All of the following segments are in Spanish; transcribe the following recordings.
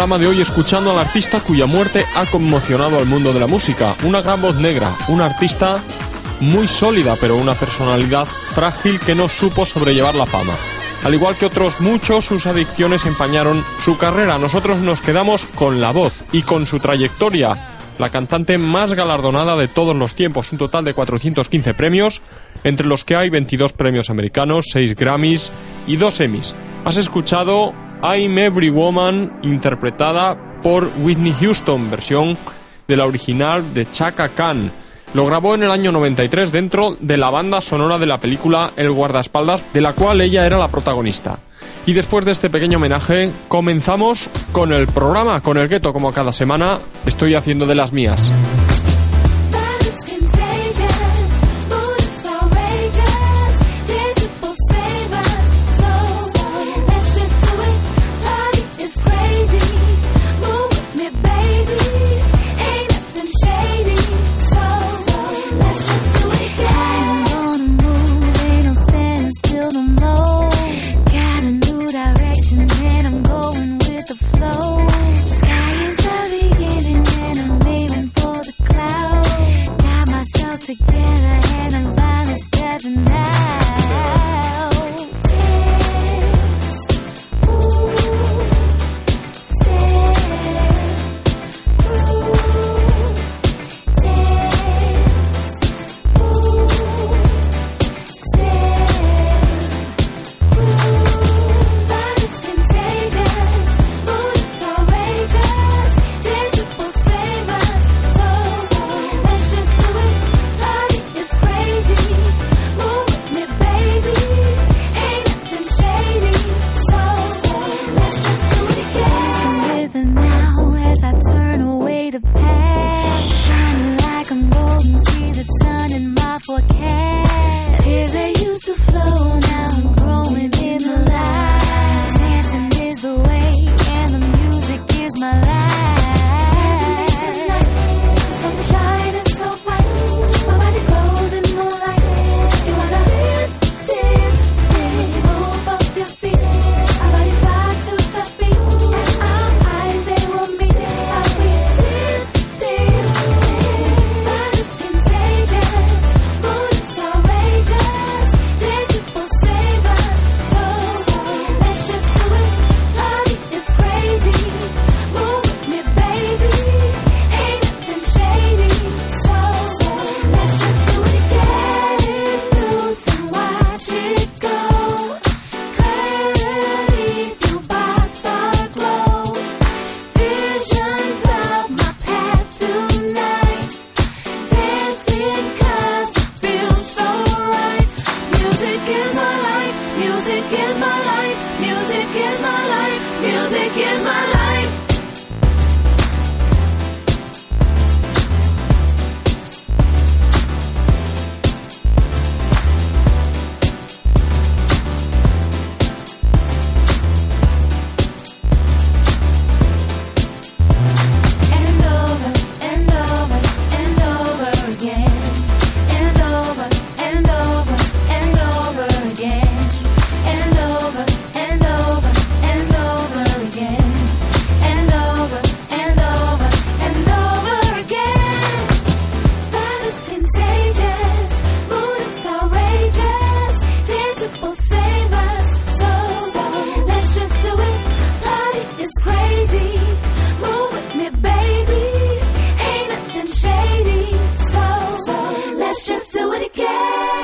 Programa de hoy escuchando al artista cuya muerte ha conmocionado al mundo de la música. Una gran voz negra, una artista muy sólida, pero una personalidad frágil que no supo sobrellevar la fama. Al igual que otros muchos, sus adicciones empañaron su carrera. Nosotros nos quedamos con la voz y con su trayectoria. La cantante más galardonada de todos los tiempos, un total de 415 premios, entre los que hay 22 premios americanos, 6 Grammys y 2 Emmys. Has escuchado I'm Every Woman, interpretada por Whitney Houston, versión de la original de Chaka Khan. Lo grabó en el año 93 dentro de la banda sonora de la película El guardaespaldas, de la cual ella era la protagonista. Y después de este pequeño homenaje, comenzamos con el programa, con el gueto, como cada semana estoy haciendo de las mías.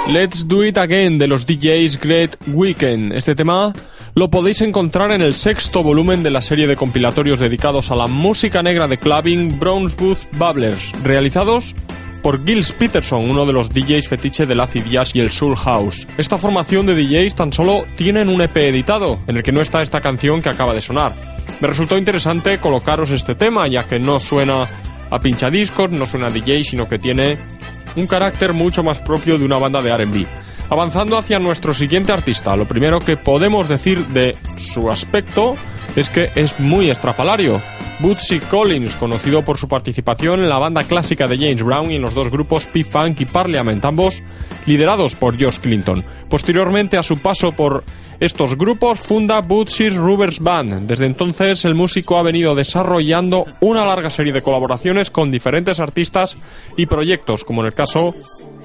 Let's Do It Again de los DJs Great Weekend. Este tema lo podéis encontrar en el sexto volumen de la serie de compilatorios dedicados a la música negra de clubbing Brownswood Bubblers, realizados por Gilles Peterson, uno de los DJs fetiche del acid jazz y el soul house. Esta formación de DJs tan solo tienen un EP editado, en el que no está esta canción que acaba de sonar. Me resultó interesante colocaros este tema, ya que no suena a pinchadiscos, no suena a DJ, sino que tiene un carácter mucho más propio de una banda de RB. Avanzando hacia nuestro siguiente artista, lo primero que podemos decir de su aspecto es que es muy estrafalario. Bootsy Collins, conocido por su participación en la banda clásica de James Brown y en los dos grupos P-Funk y Parliament, ambos liderados por Josh Clinton. Posteriormente a su paso por estos grupos funda Bootsy Rubbers Band. Desde entonces el músico ha venido desarrollando una larga serie de colaboraciones con diferentes artistas y proyectos, como en el caso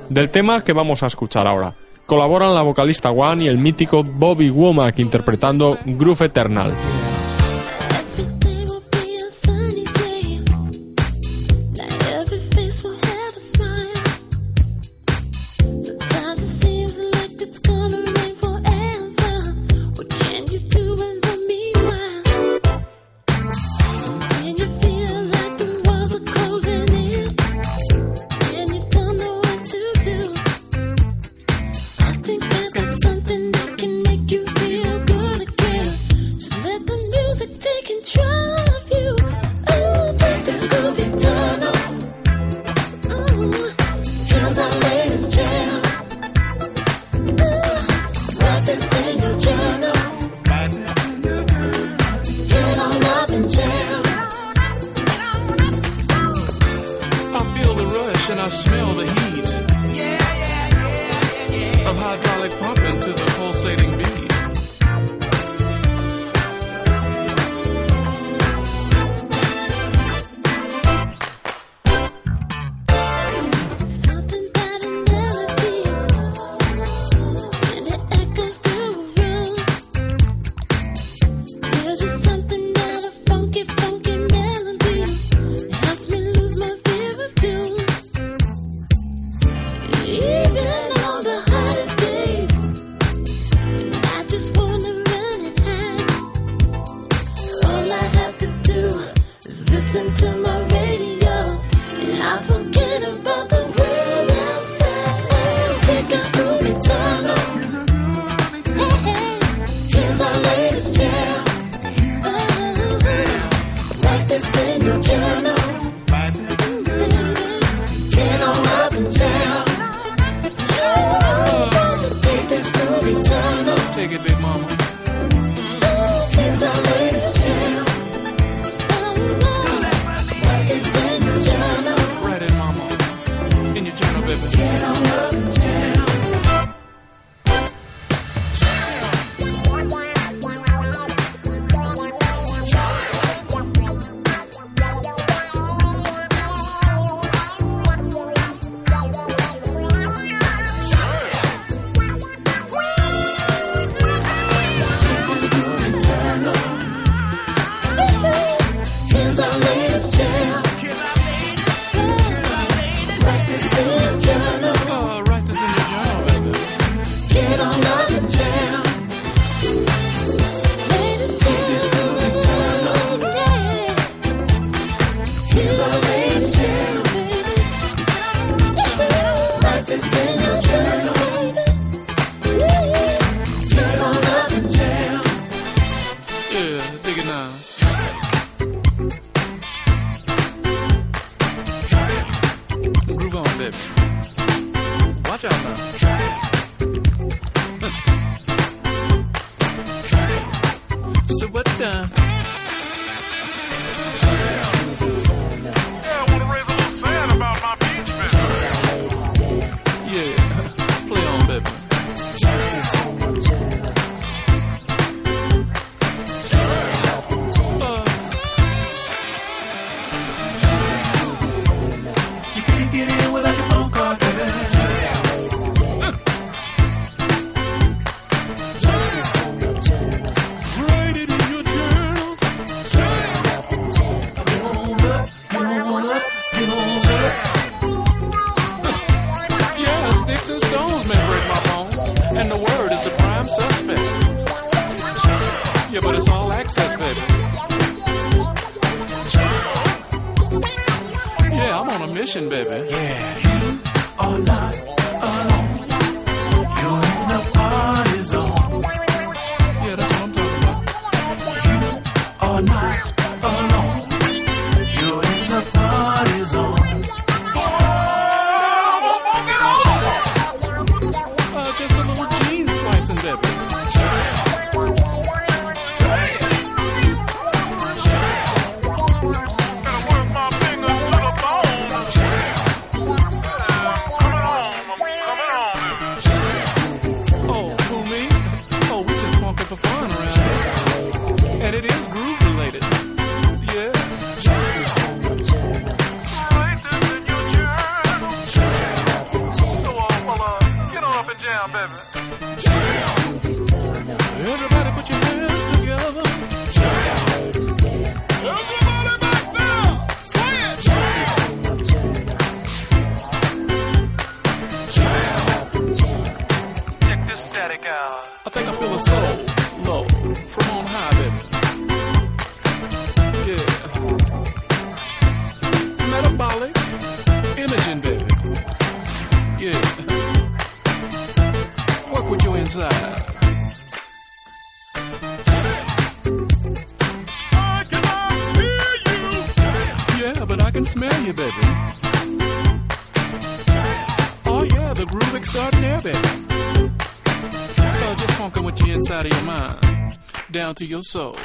del tema que vamos a escuchar ahora. Colaboran la vocalista One y el mítico Bobby Womack interpretando Groove Eternal.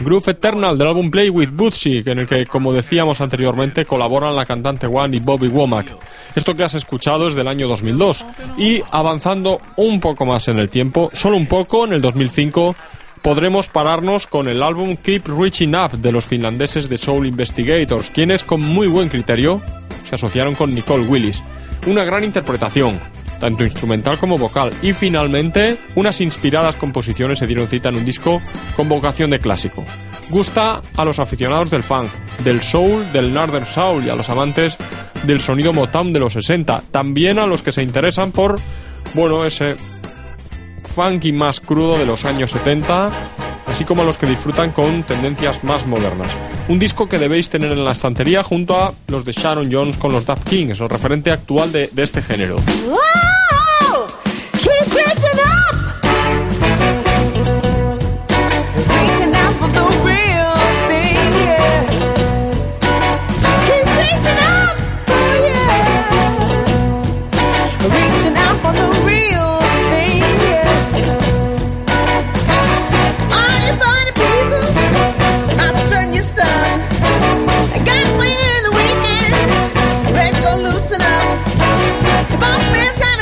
Groove Eternal del álbum Play with Bootsy, en el que, como decíamos anteriormente, colaboran la cantante One y Bobby Womack. Esto que has escuchado es del año 2002. Y avanzando un poco más en el tiempo, solo un poco, en el 2005, podremos pararnos con el álbum Keep Reaching Up de los finlandeses de Soul Investigators, quienes con muy buen criterio se asociaron con Nicole Willis. Una gran interpretación, tanto instrumental como vocal, y finalmente unas inspiradas composiciones se dieron cita en un disco con vocación de clásico. Gusta a los aficionados del funk, del soul, del northern soul y a los amantes del sonido Motown de los 60, también a los que se interesan por, bueno, ese funky más crudo de los años 70, así como a los que disfrutan con tendencias más modernas. Un disco que debéis tener en la estantería junto a los de Sharon Jones con los Daft Kings, el referente actual de, de este género. I got swing in the weekend. Let's go loosen up. The boss man's kinda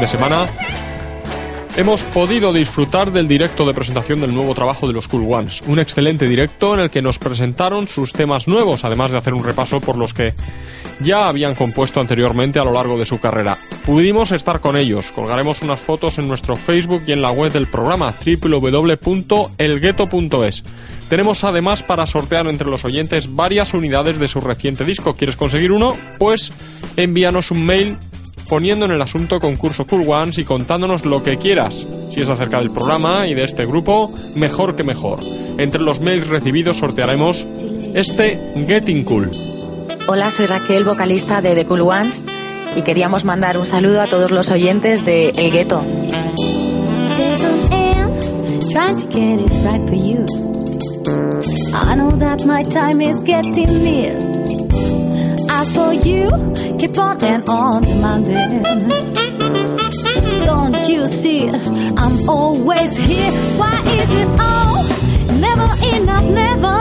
de semana hemos podido disfrutar del directo de presentación del nuevo trabajo de los Cool Ones. Un excelente directo en el que nos presentaron sus temas nuevos, además de hacer un repaso por los que ya habían compuesto anteriormente a lo largo de su carrera. Pudimos estar con ellos, colgaremos unas fotos en nuestro Facebook y en la web del programa www.elgueto.es. Tenemos además para sortear entre los oyentes varias unidades de su reciente disco. ¿Quieres conseguir uno? Pues envíanos un mail poniendo en el asunto concurso Cool Ones y contándonos lo que quieras. Si es acerca del programa y de este grupo, mejor que mejor. Entre los mails recibidos sortearemos este Getting Cool. Hola, soy Raquel, vocalista de The Cool Ones, y queríamos mandar un saludo a todos los oyentes de El Gueto. There's an ant trying to get it right for you. I know that my time is getting near. As for you, keep on and on demanding. Don't you see, I'm always here. Why is it all never enough, never?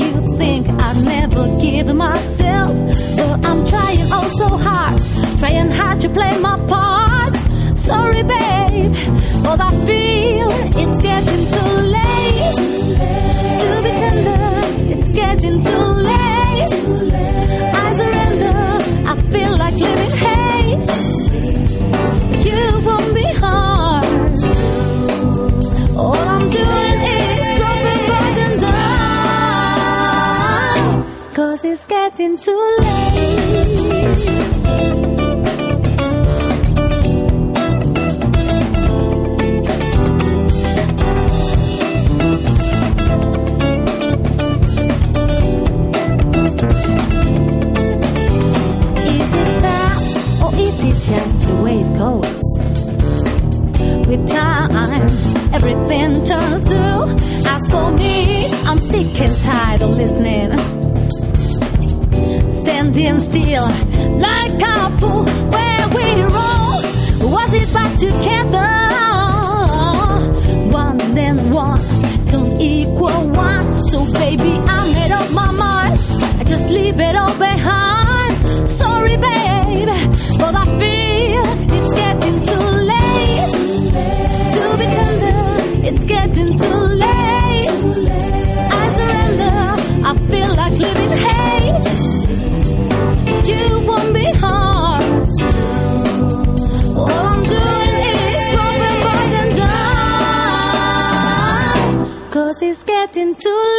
You think I never give myself, but I'm trying oh so hard, trying hard to play my part. Sorry, babe, but I feel it's getting too late to be tender. It's getting too late. Feel like living hate. You won't be hard. All I'm doing is dropping burden down. Cause it's getting too late. With time, everything turns blue. As for me, I'm sick and tired of listening. Standing still like a fool where we roll. Was it back together? One and one don't equal one. So baby, getting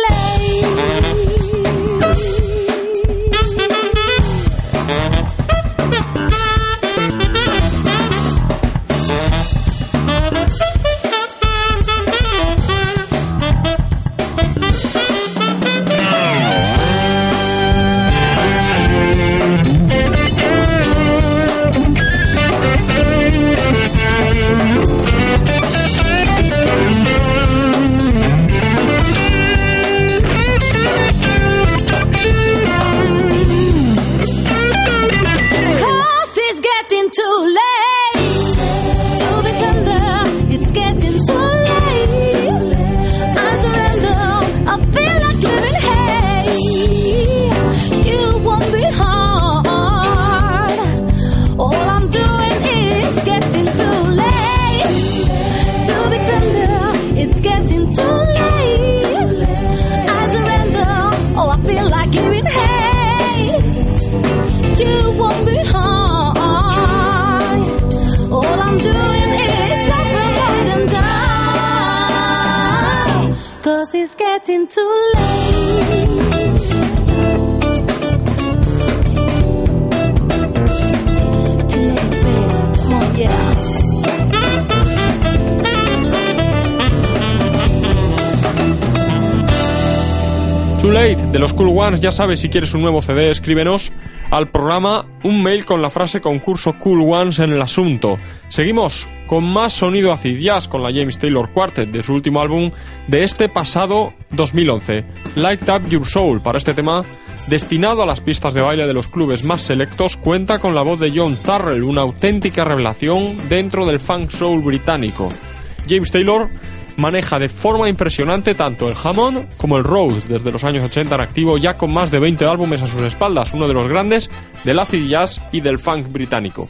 Too Late. De los Cool Ones, ya sabes, si quieres un nuevo CD, escríbenos al programa un mail con la frase concurso Cool Ones en el asunto. Seguimos con más sonido acid jazz con la James Taylor Quartet de su último álbum de este pasado 2011, Light Up Your Soul. Para este tema, destinado a las pistas de baile de los clubes más selectos, cuenta con la voz de John Tarrell, una auténtica revelación dentro del funk soul británico. James Taylor maneja de forma impresionante tanto el Hammond como el Rhodes desde los años 80 en activo ya con más de 20 álbumes a sus espaldas, uno de los grandes del acid jazz y del funk británico.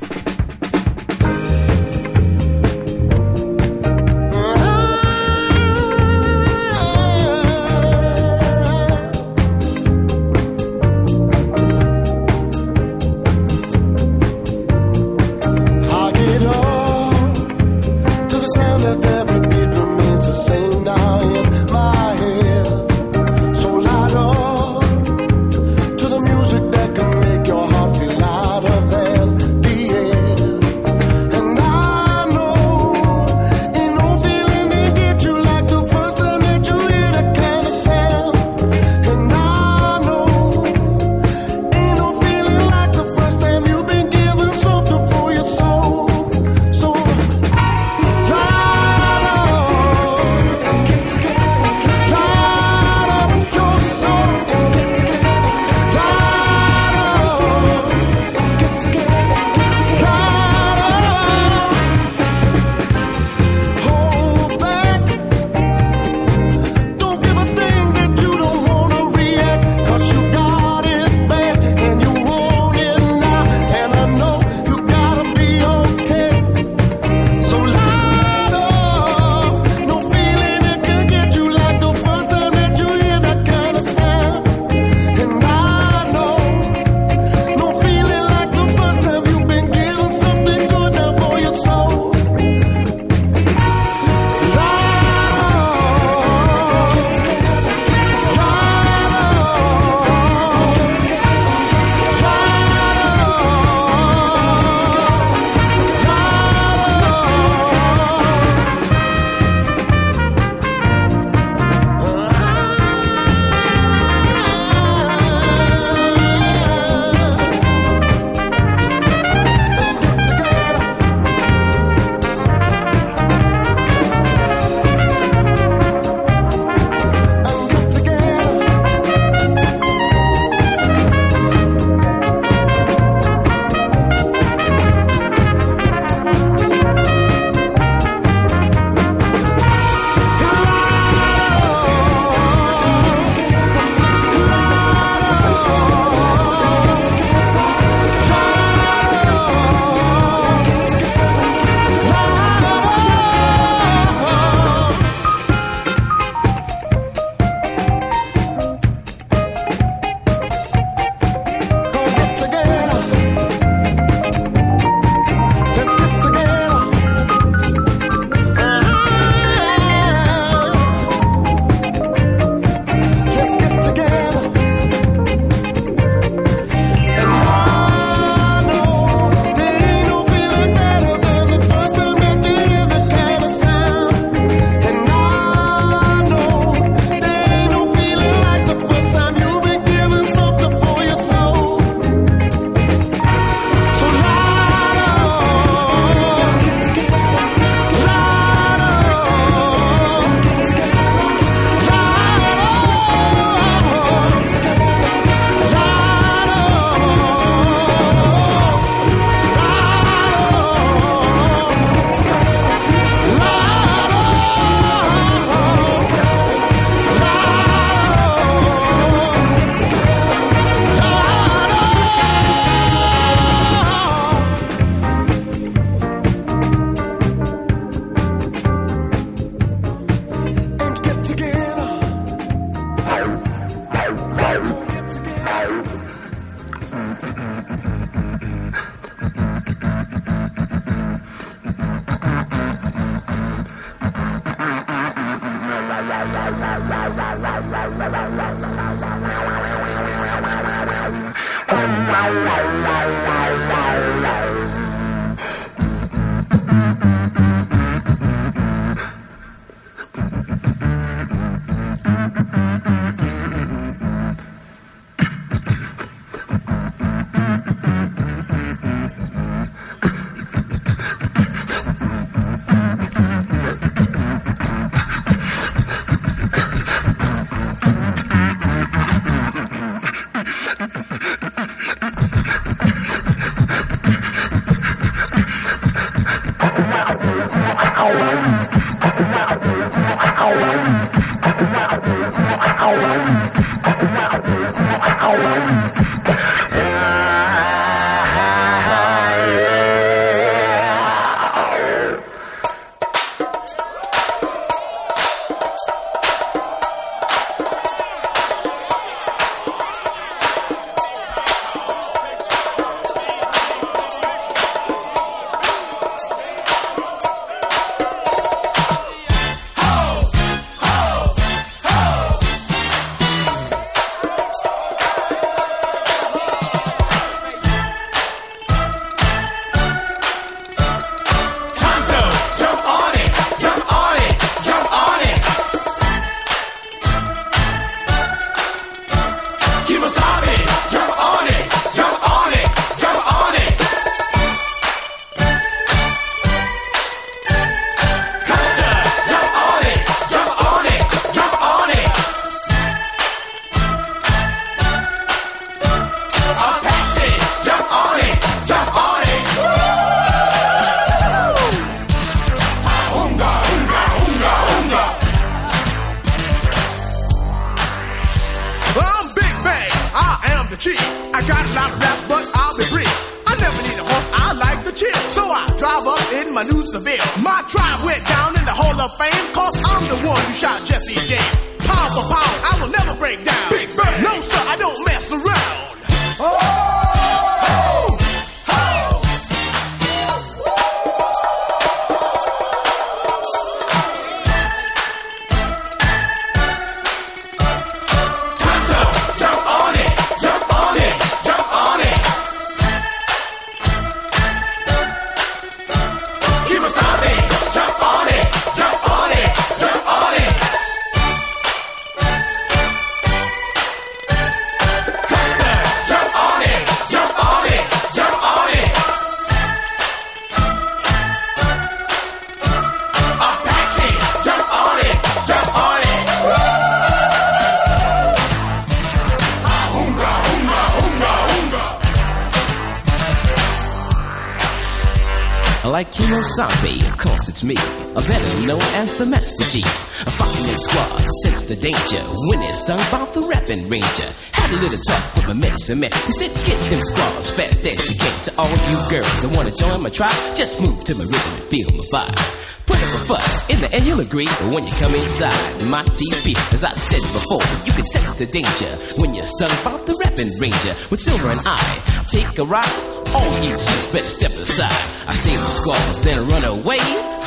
It's me, a better known as the Master G. A fucking them squad, sense the danger when it's stung by the rapping ranger. Had a little talk with my medicine man. He said, get them squads fast as. To all you girls that wanna join my tribe, just move to my rhythm and feel my vibe. Put up a fuss, in the end you'll agree. But when you come inside my TV, as I said before, you can sense the danger when you're stung by the rapping ranger. With Silver and I, take a ride. All you chicks better step aside. I stay in the squalls, then run away.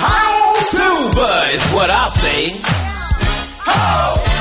How Silver is what I'll say. Hit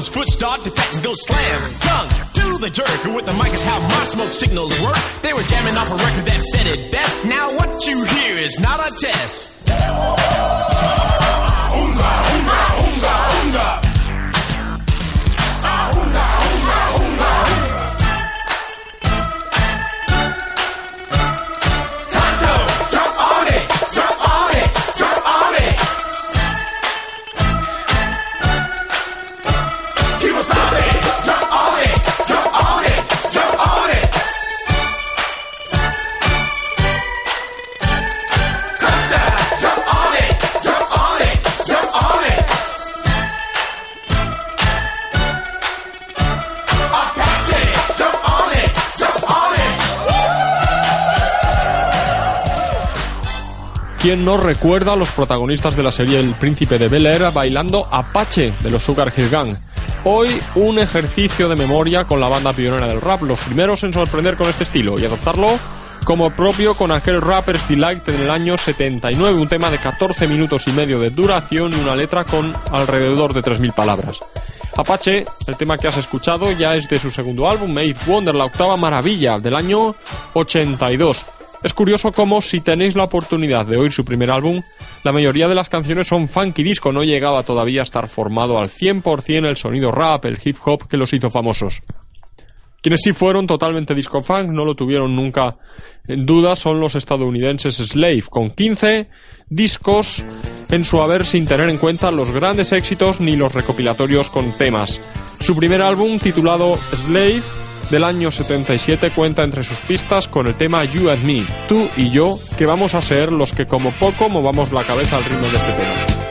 his foot started to pat and go slam. Tongue to the jerk. And with the mic is how my smoke signals work. They were jamming off a record that said it best. ¿Quién no recuerda a los protagonistas de la serie El Príncipe de Bel Air bailando Apache de los Sugar Hill Gang? Hoy un ejercicio de memoria con la banda pionera del rap, los primeros en sorprender con este estilo y adoptarlo como propio con aquel Rapper's Delight en el año 79, un tema de 14 minutos y medio de duración y una letra con alrededor de 3.000 palabras. Apache, el tema que has escuchado, ya es de su segundo álbum, Made Wonder, la octava maravilla del año 82. Es curioso cómo si tenéis la oportunidad de oír su primer álbum, la mayoría de las canciones son funky disco, no llegaba todavía a estar formado al 100% el sonido rap, el hip hop que los hizo famosos. Quienes sí fueron totalmente disco funk, no lo tuvieron nunca en duda, son los estadounidenses Slave, con 15 discos en su haber sin tener en cuenta los grandes éxitos ni los recopilatorios con temas. Su primer álbum, titulado Slave, del año 77 cuenta entre sus pistas con el tema You and Me, tú y yo, que vamos a ser los que como poco movamos la cabeza al ritmo de este tema.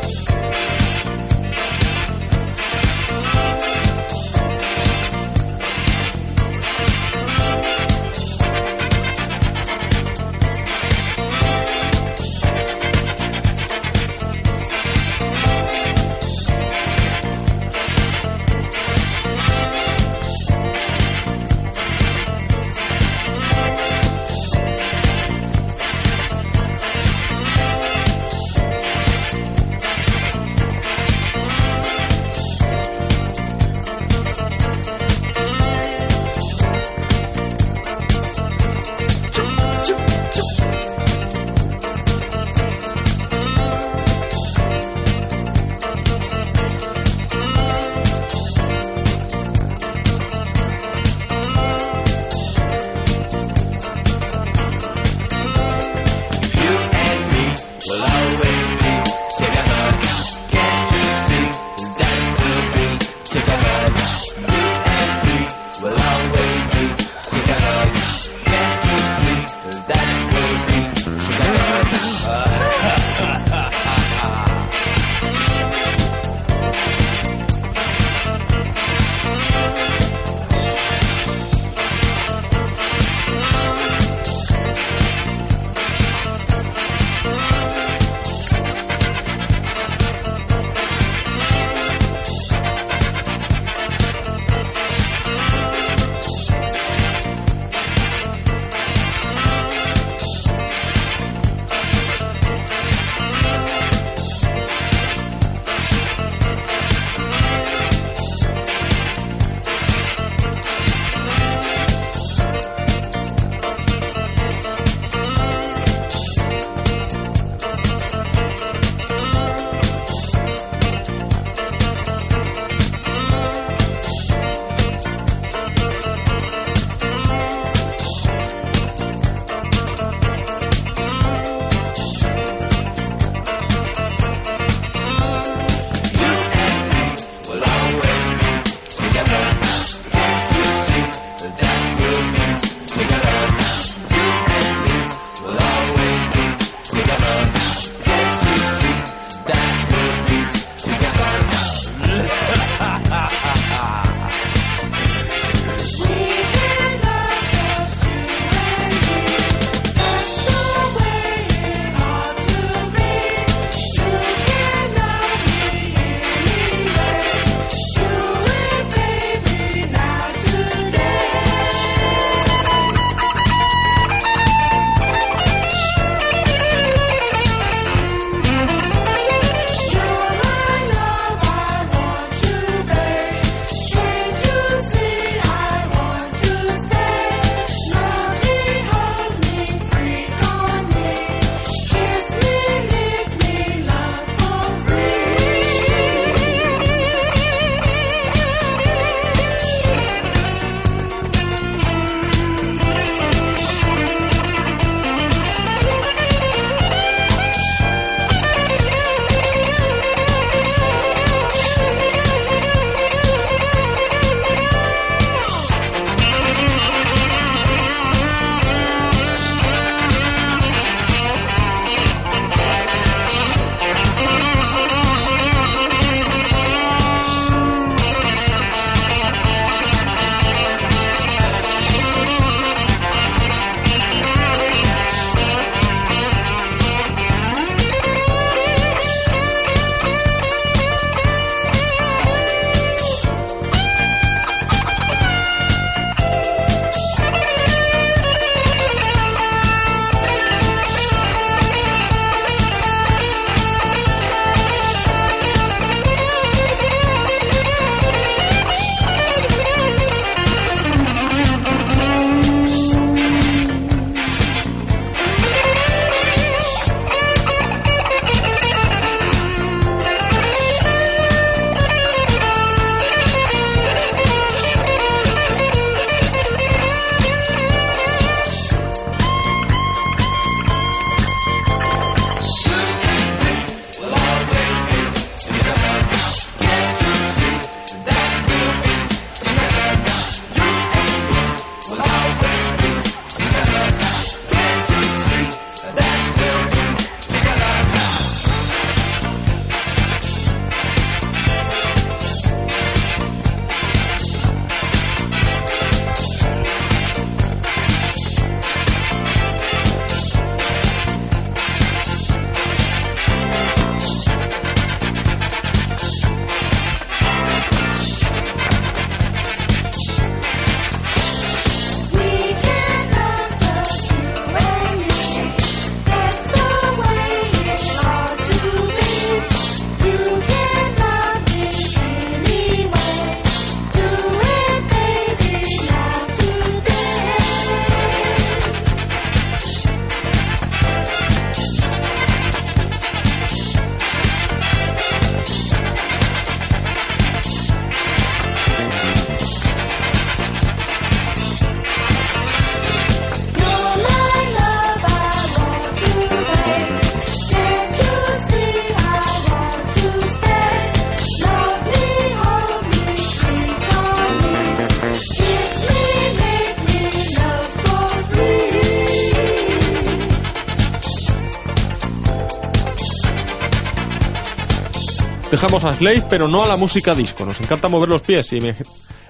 Dejamos a Slave, pero no a la música disco. Nos encanta mover los pies y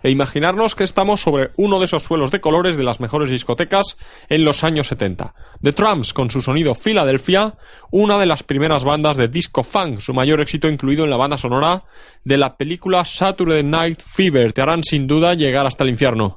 e imaginarnos que estamos sobre uno de esos suelos de colores de las mejores discotecas en los años 70. The Tramps, con su sonido Philadelphia, una de las primeras bandas de disco funk, su mayor éxito incluido en la banda sonora de la película Saturday Night Fever, te harán sin duda llegar hasta el infierno.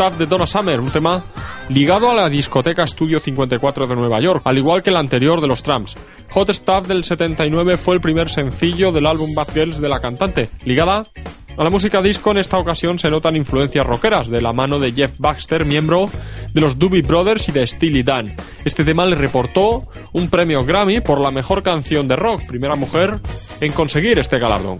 Stuff de Donna Summer, un tema ligado a la discoteca Studio 54 de Nueva York, al igual que el anterior de los Tramps. Hot Stuff del 79 fue el primer sencillo del álbum Bad Girls de la cantante, ligada a la música disco en esta ocasión se notan influencias rockeras de la mano de Jeff Baxter, miembro de los Doobie Brothers y de Steely Dan. Este tema le reportó un premio Grammy por la mejor canción de rock, primera mujer en conseguir este galardón.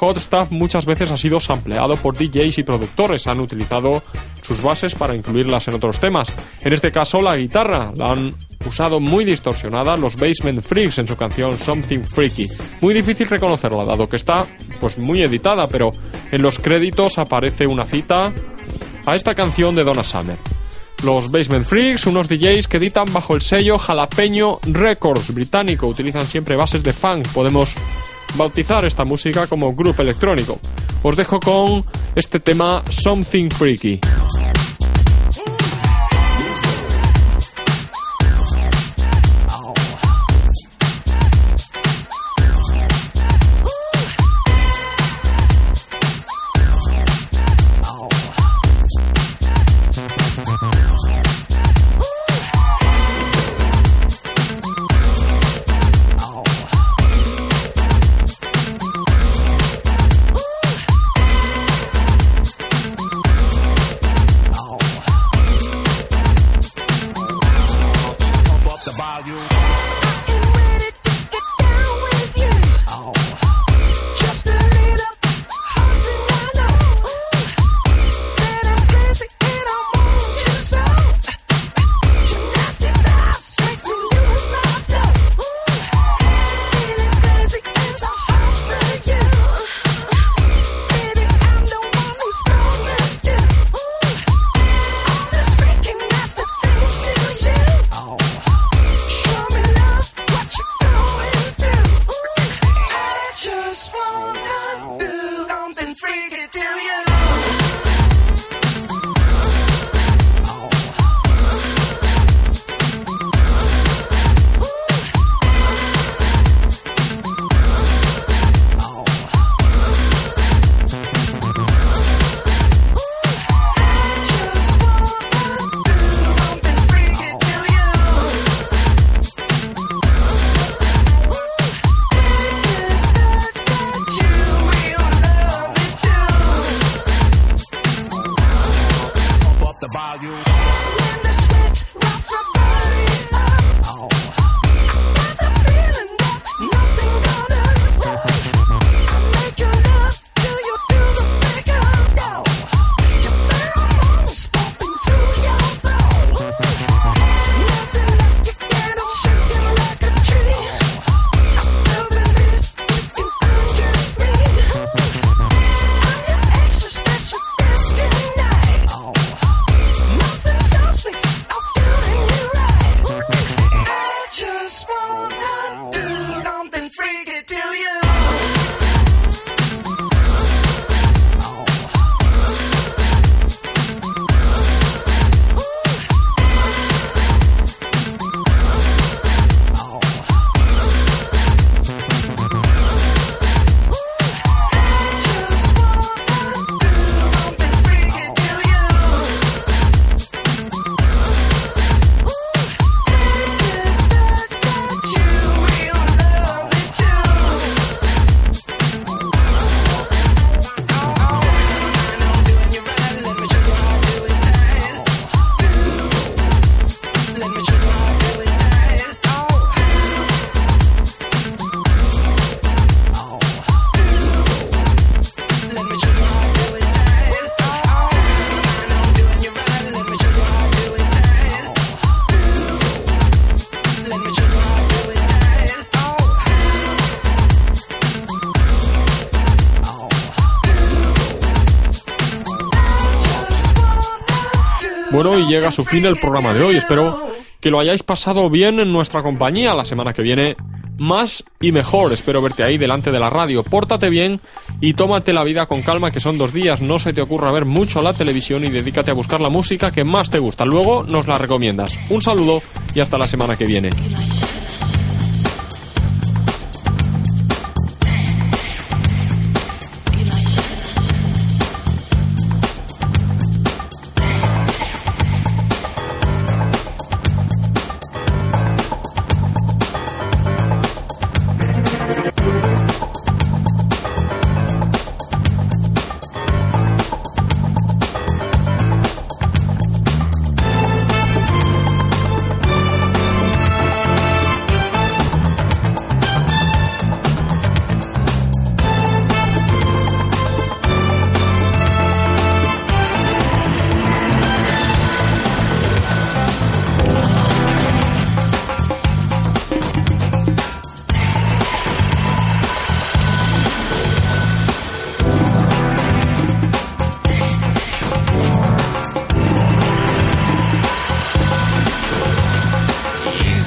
Hot Stuff muchas veces ha sido sampleado por DJs y productores, han utilizado sus bases para incluirlas en otros temas. En este caso la guitarra la han usado muy distorsionada los Basement Freaks en su canción Something Freaky. Muy difícil reconocerla dado que está pues muy editada, pero en los créditos aparece una cita a esta canción de Donna Summer. Los Basement Freaks, unos DJs que editan bajo el sello Jalapeño Records británico, utilizan siempre bases de funk. Podemos bautizar esta música como groove electrónico. Os dejo con este tema Something Freaky. Llega a su fin el programa de hoy. Espero que lo hayáis pasado bien en nuestra compañía. La semana que viene, más y mejor. Espero verte ahí delante de la radio. Pórtate bien y tómate la vida con calma, que son dos días. No se te ocurra ver mucho la televisión y dedícate a buscar la música que más te gusta. Luego nos la recomiendas. Un saludo y hasta la semana que viene.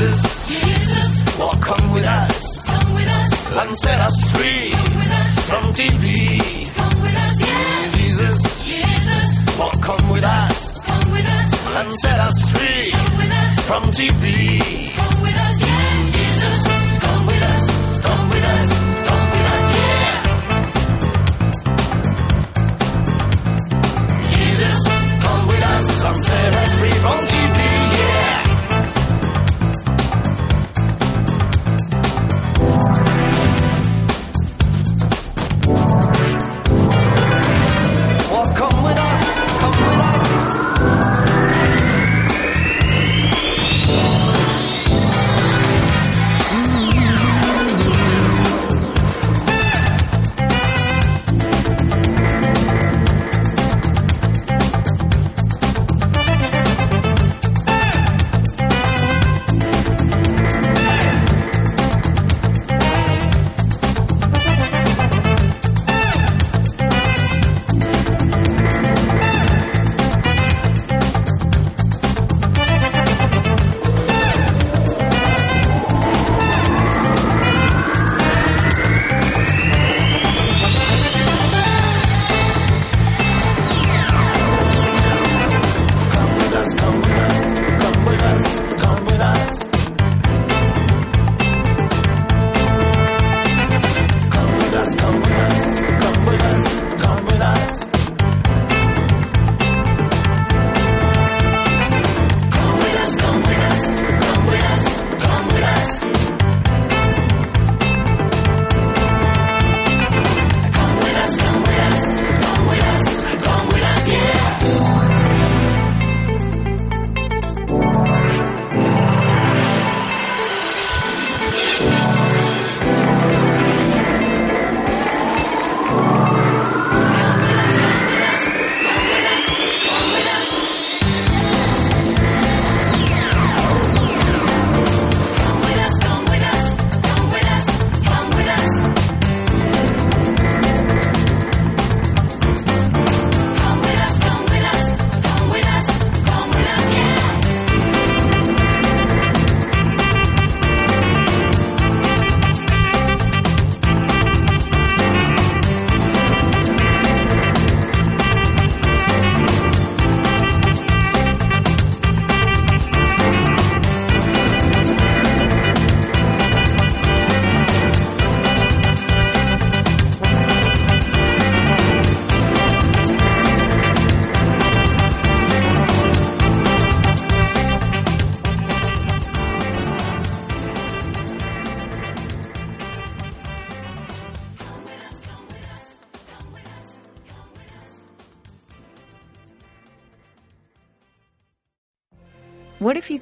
Jesus, Jesus. Well, come with us. Come with us. And set us free us. from TV. Come with us, yeah. Jesus, Jesus. Well, come with us. Come with us. And set us free us. from TB.